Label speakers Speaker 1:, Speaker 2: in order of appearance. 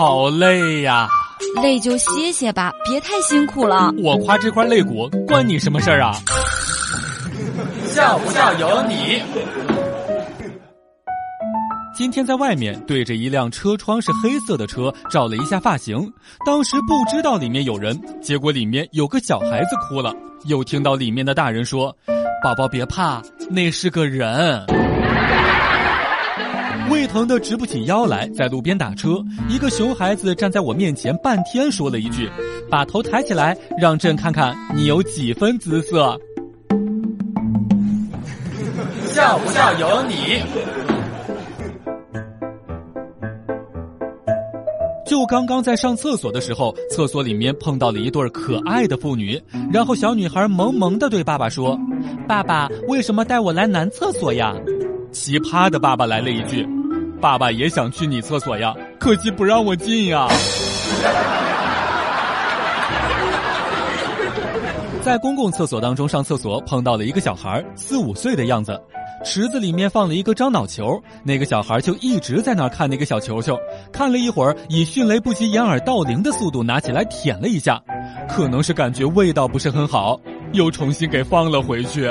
Speaker 1: 好累呀！
Speaker 2: 累就歇歇吧，别太辛苦了。
Speaker 1: 我夸这块肋骨，关你什么事儿啊？
Speaker 3: 笑不笑由你。
Speaker 1: 今天在外面对着一辆车窗是黑色的车照了一下发型，当时不知道里面有人，结果里面有个小孩子哭了，又听到里面的大人说：“宝宝别怕，那是个人。”疼的直不起腰来，在路边打车，一个熊孩子站在我面前，半天说了一句：“把头抬起来，让朕看看你有几分姿色。”
Speaker 3: 笑不笑由你。
Speaker 1: 就刚刚在上厕所的时候，厕所里面碰到了一对可爱的父女，然后小女孩萌萌的对爸爸说：“爸爸，为什么带我来男厕所呀？”奇葩的爸爸来了一句：“爸爸也想去你厕所呀，可惜不让我进呀。”在公共厕所当中上厕所，碰到了一个小孩，四五岁的样子。池子里面放了一个樟脑球，那个小孩就一直在那儿看那个小球球，看了一会儿，以迅雷不及掩耳盗铃的速度拿起来舔了一下，可能是感觉味道不是很好，又重新给放了回去。